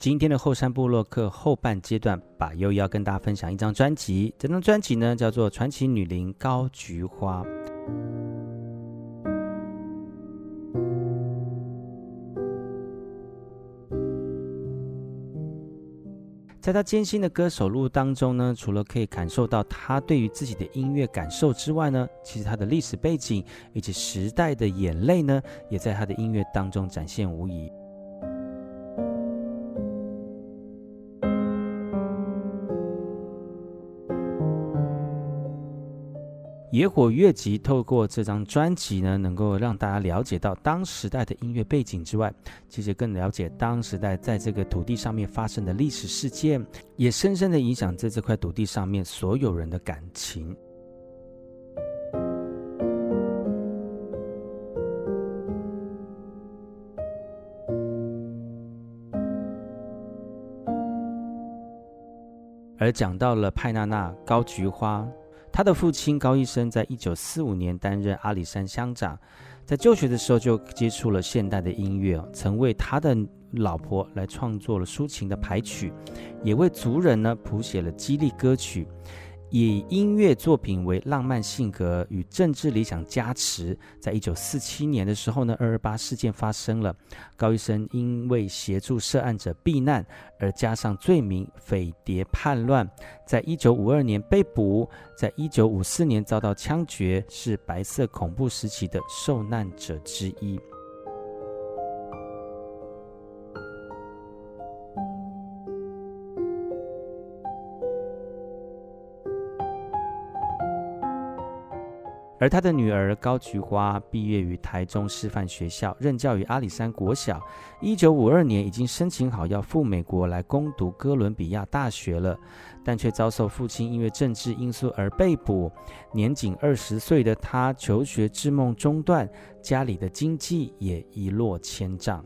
今天的后山部落客后半阶段，把又要跟大家分享一张专辑。这张专辑呢，叫做《传奇女伶高菊花》。在她艰辛的歌手路当中呢，除了可以感受到她对于自己的音乐感受之外呢，其实她的历史背景以及时代的眼泪呢，也在她的音乐当中展现无遗。野火乐集透过这张专辑呢，能够让大家了解到当时代的音乐背景之外，其实更了解当时代在这个土地上面发生的历史事件，也深深的影响在这块土地上面所有人的感情。而讲到了派娜娜高菊花。他的父亲高医生在一九四五年担任阿里山乡长，在就学的时候就接触了现代的音乐，曾为他的老婆来创作了抒情的排曲，也为族人呢谱写了激励歌曲。以音乐作品为浪漫性格与政治理想加持，在一九四七年的时候呢，二二八事件发生了，高医生因为协助涉案者避难而加上罪名匪谍叛乱，在一九五二年被捕，在一九五四年遭到枪决，是白色恐怖时期的受难者之一。而他的女儿高菊花毕业于台中师范学校，任教于阿里山国小。一九五二年已经申请好要赴美国来攻读哥伦比亚大学了，但却遭受父亲因为政治因素而被捕。年仅二十岁的他求学之梦中断，家里的经济也一落千丈。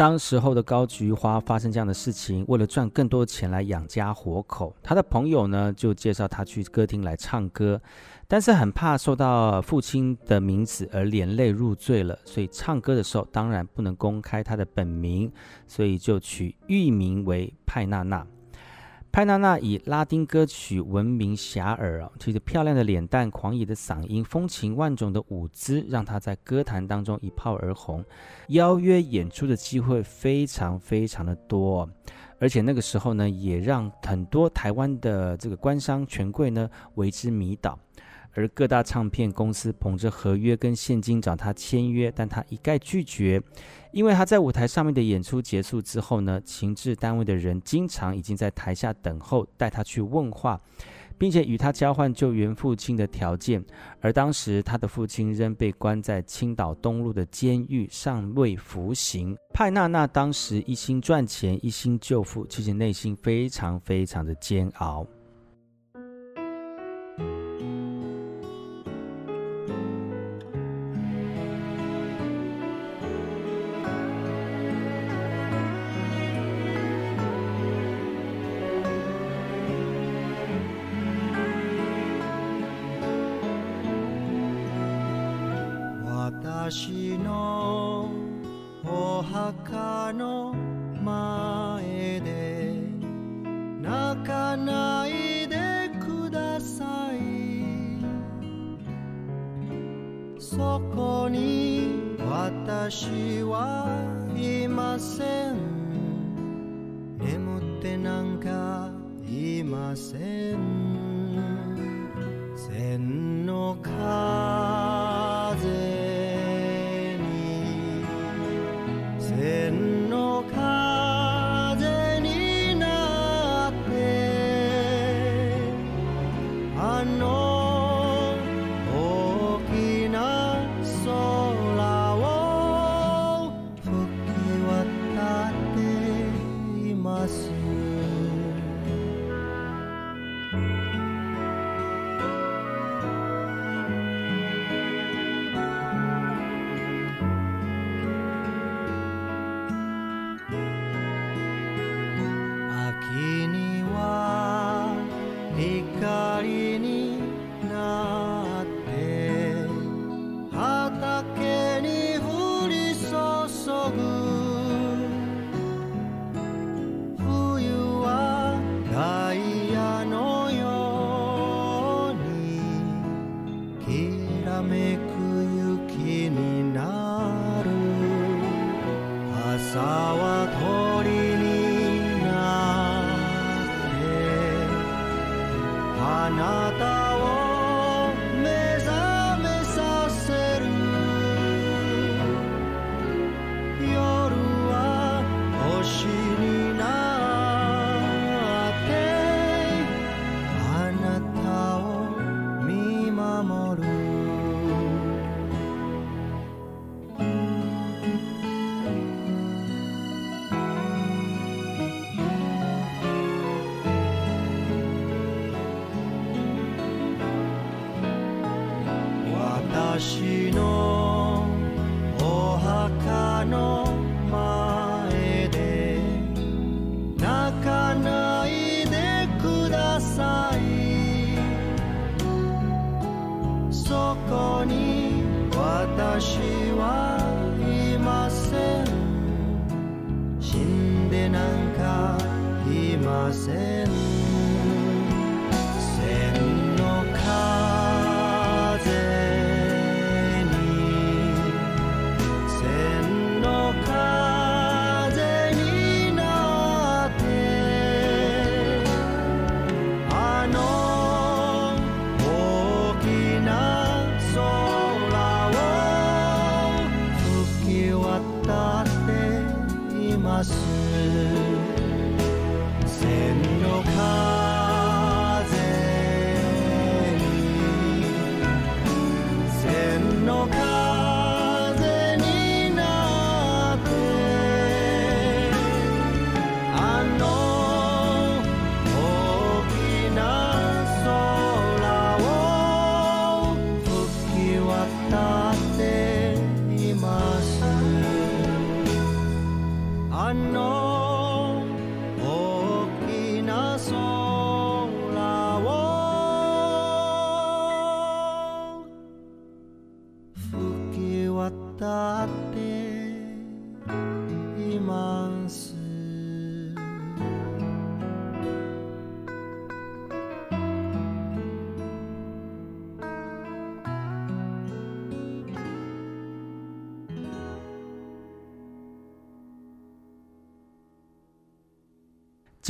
当时候的高菊花发生这样的事情，为了赚更多钱来养家活口，他的朋友呢就介绍他去歌厅来唱歌，但是很怕受到父亲的名字而连累入罪了，所以唱歌的时候当然不能公开他的本名，所以就取艺名为派娜娜。派娜娜以拉丁歌曲闻名遐迩哦，其实漂亮的脸蛋、狂野的嗓音、风情万种的舞姿，让她在歌坛当中一炮而红，邀约演出的机会非常非常的多，而且那个时候呢，也让很多台湾的这个官商权贵呢为之迷倒。而各大唱片公司捧着合约跟现金找他签约，但他一概拒绝，因为他在舞台上面的演出结束之后呢，情治单位的人经常已经在台下等候，带他去问话，并且与他交换救援父亲的条件。而当时他的父亲仍被关在青岛东路的监狱，尚未服刑。派娜娜当时一心赚钱，一心救父，其实内心非常非常的煎熬。なんかいません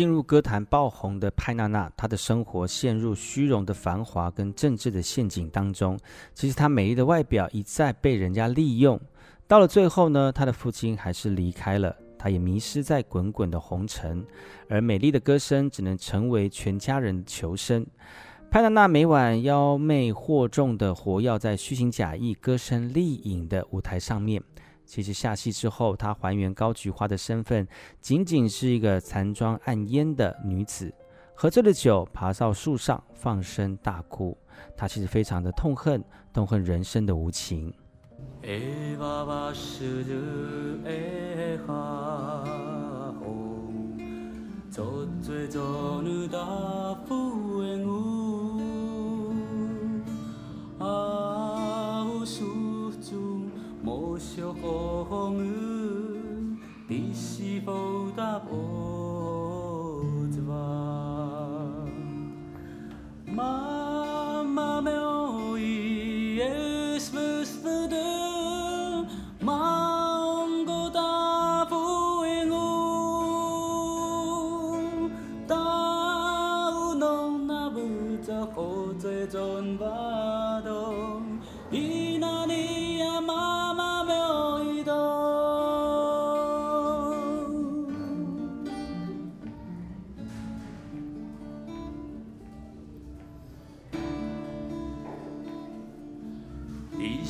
进入歌坛爆红的派娜娜，她的生活陷入虚荣的繁华跟政治的陷阱当中。其实她美丽的外表一再被人家利用，到了最后呢，她的父亲还是离开了，她也迷失在滚滚的红尘，而美丽的歌声只能成为全家人求生。派娜娜每晚妖媚惑众的活跃在虚情假意、歌声丽影的舞台上面。其实下戏之后，她还原高菊花的身份，仅仅是一个残妆暗烟的女子，喝醉了酒，爬到树上放声大哭。她其实非常的痛恨，痛恨人生的无情。风雨，你是否答案？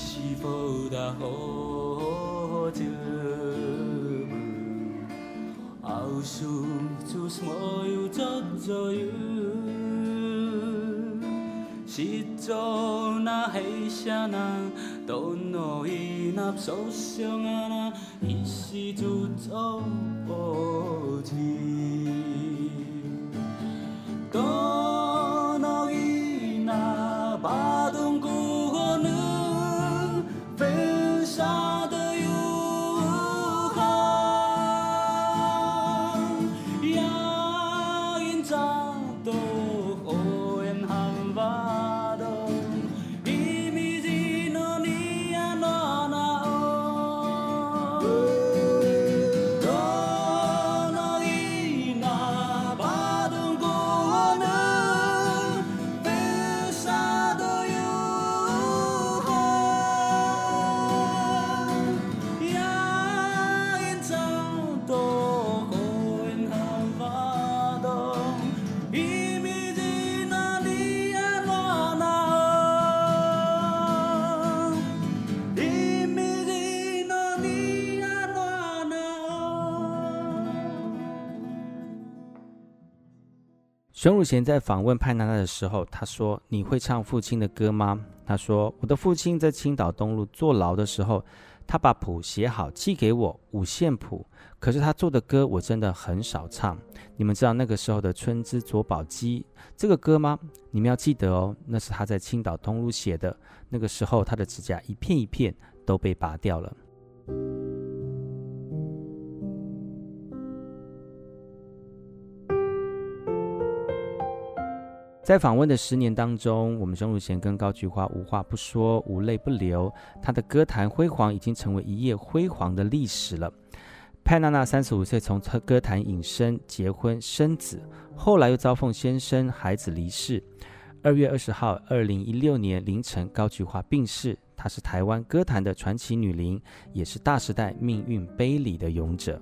是否大好寂寞？后世就是没有这自由。是做那黑下那，都诺伊那受伤啊那，一时就走不起。熊汝贤在访问派娜娜的时候，他说：“你会唱父亲的歌吗？”他说：“我的父亲在青岛东路坐牢的时候，他把谱写好寄给我，五线谱。可是他做的歌我真的很少唱。你们知道那个时候的《春之佐宝鸡》这个歌吗？你们要记得哦，那是他在青岛东路写的。那个时候他的指甲一片一片都被拔掉了。在访问的十年当中，我们钟汝贤跟高菊花无话不说，无泪不流。他的歌坛辉煌已经成为一页辉煌的历史了。派娜娜三十五岁从歌坛隐身，结婚生子，后来又遭奉先生孩子离世。二月二十号，二零一六年凌晨，高菊花病逝。她是台湾歌坛的传奇女伶，也是大时代命运碑里的勇者。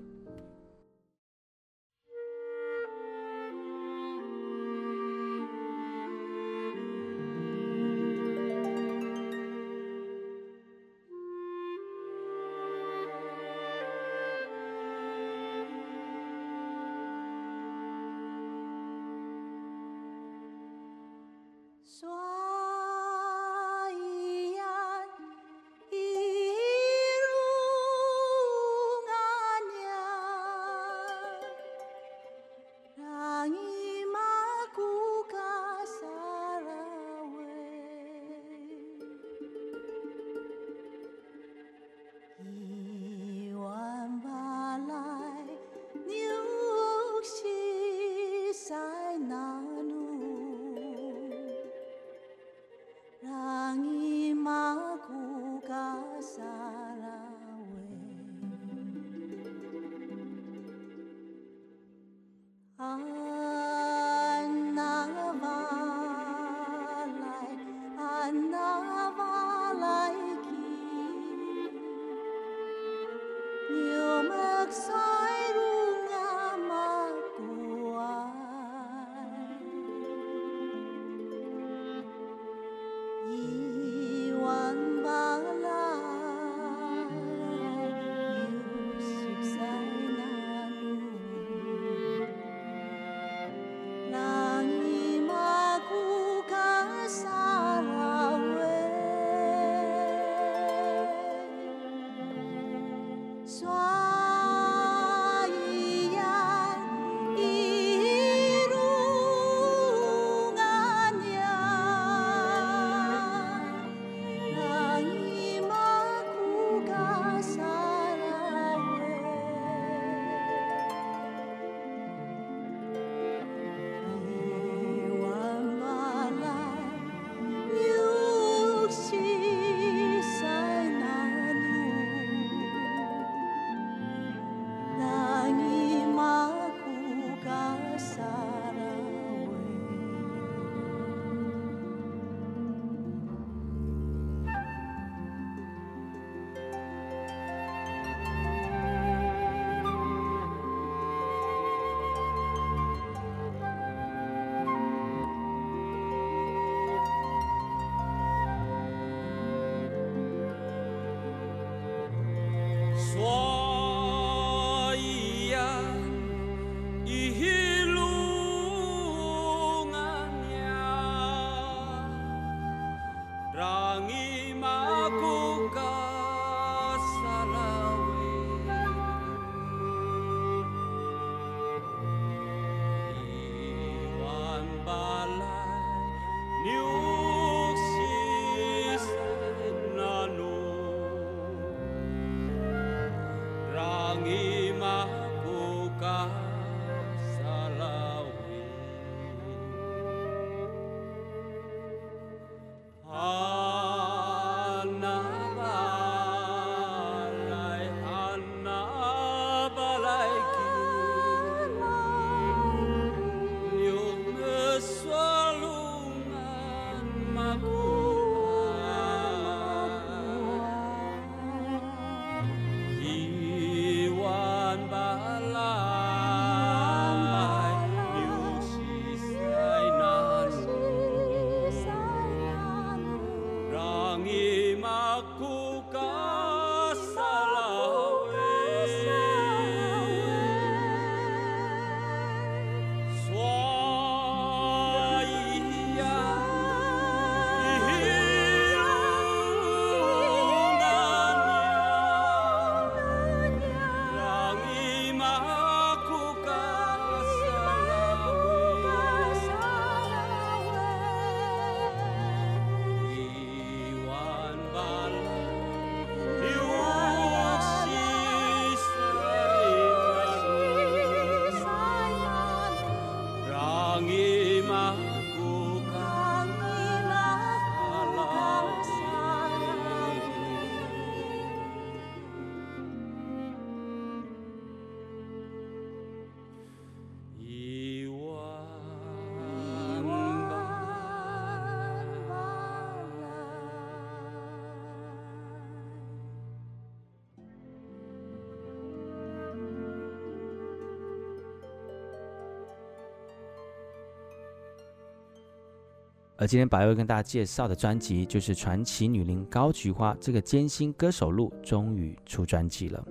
而今天白薇跟大家介绍的专辑，就是传奇女伶高菊花这个艰辛歌手路终于出专辑了。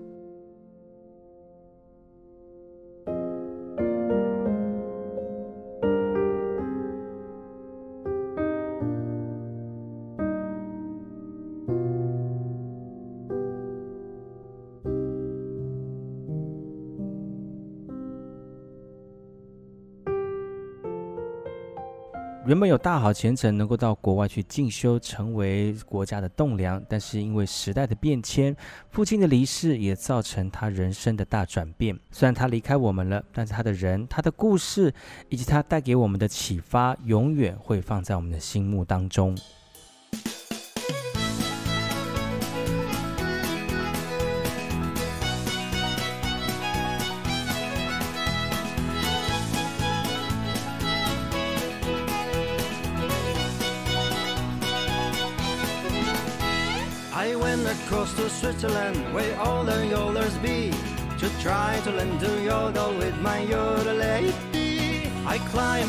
原本有大好前程，能够到国外去进修，成为国家的栋梁。但是因为时代的变迁，父亲的离世也造成他人生的大转变。虽然他离开我们了，但是他的人、他的故事以及他带给我们的启发，永远会放在我们的心目当中。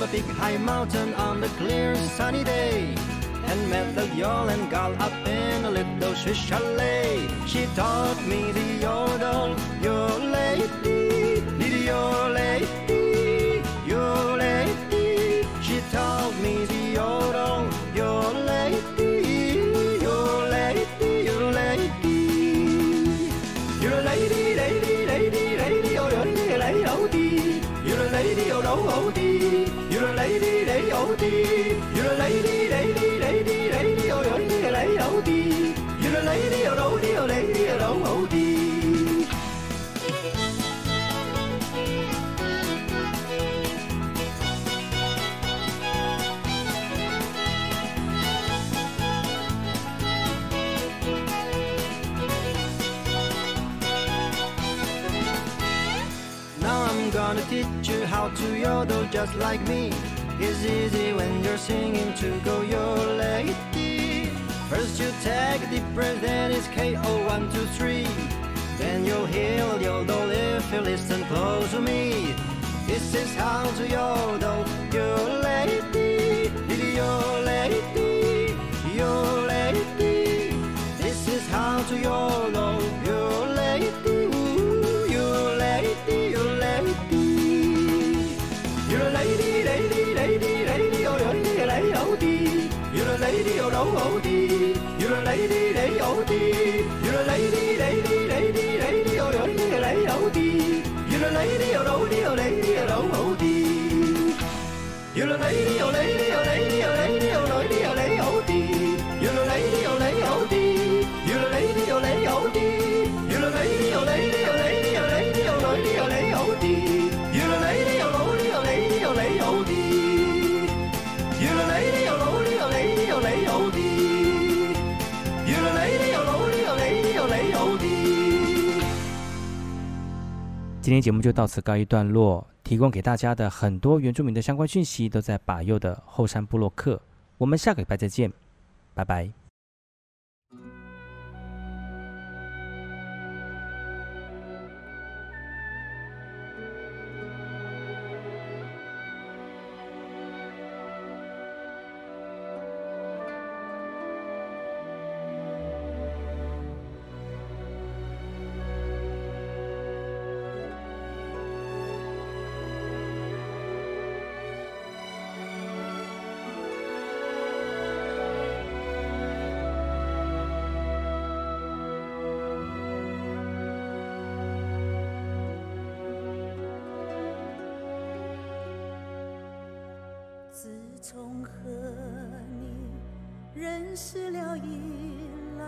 A big high mountain on the clear sunny day, and met the yodel gal up in a little Swiss chalet. She taught me the yodel, your gonna teach you how to yodel just like me. It's easy when you're singing to go your. First you take a deep breath, then it's K-O, one, two, three. Then you'll hear yodel if you listen close to me. This is how to yodel your 好好啲。原来你啲你好啲，原来你啲你啲。你啲你啲我有，来你啲。我老啲我你啲。我老好啲，原来你啲。今天节目就到此告一段落，提供给大家的很多原住民的相关讯息都在把右的后山部落客。我们下个礼拜再见，拜拜。从和你认识了以来，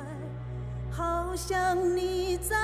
好像你在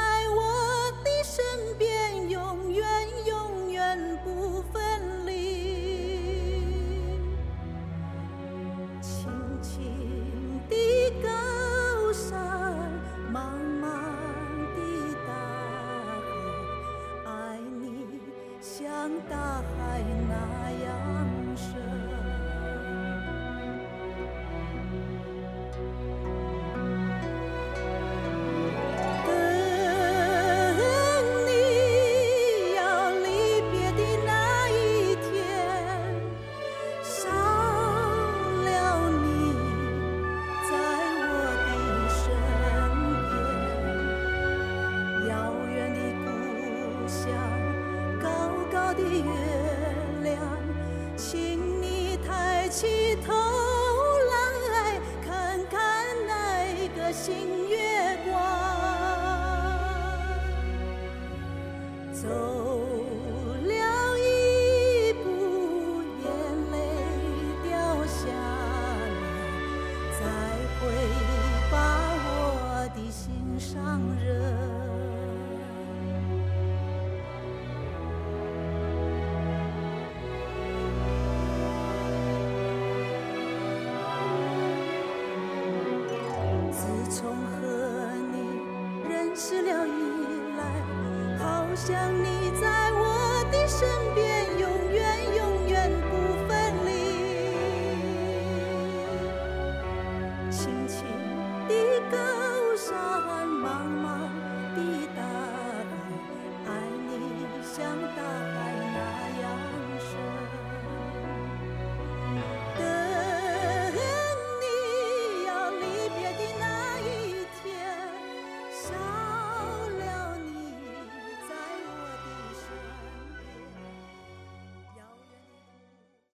想，你。